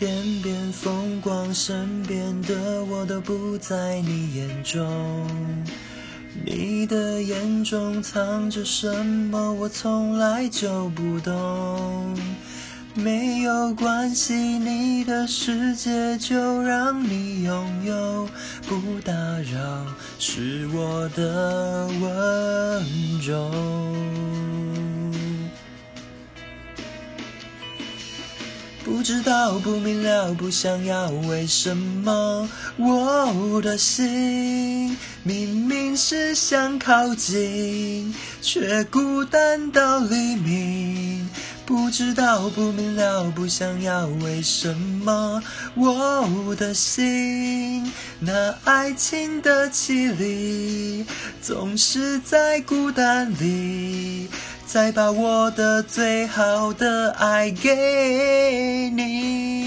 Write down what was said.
天边风光，身边的我都不在你眼中。你的眼中藏着什么？我从来就不懂。没有关系，你的世界就让你拥有，不打扰是我的温柔。不知道，不明了，不想要，为什么我的心明明是想靠近，却孤单到黎明？不知道，不明了，不想要，为什么我的心那爱情的绮丽，总是在孤单里？再把我的最好的爱给你。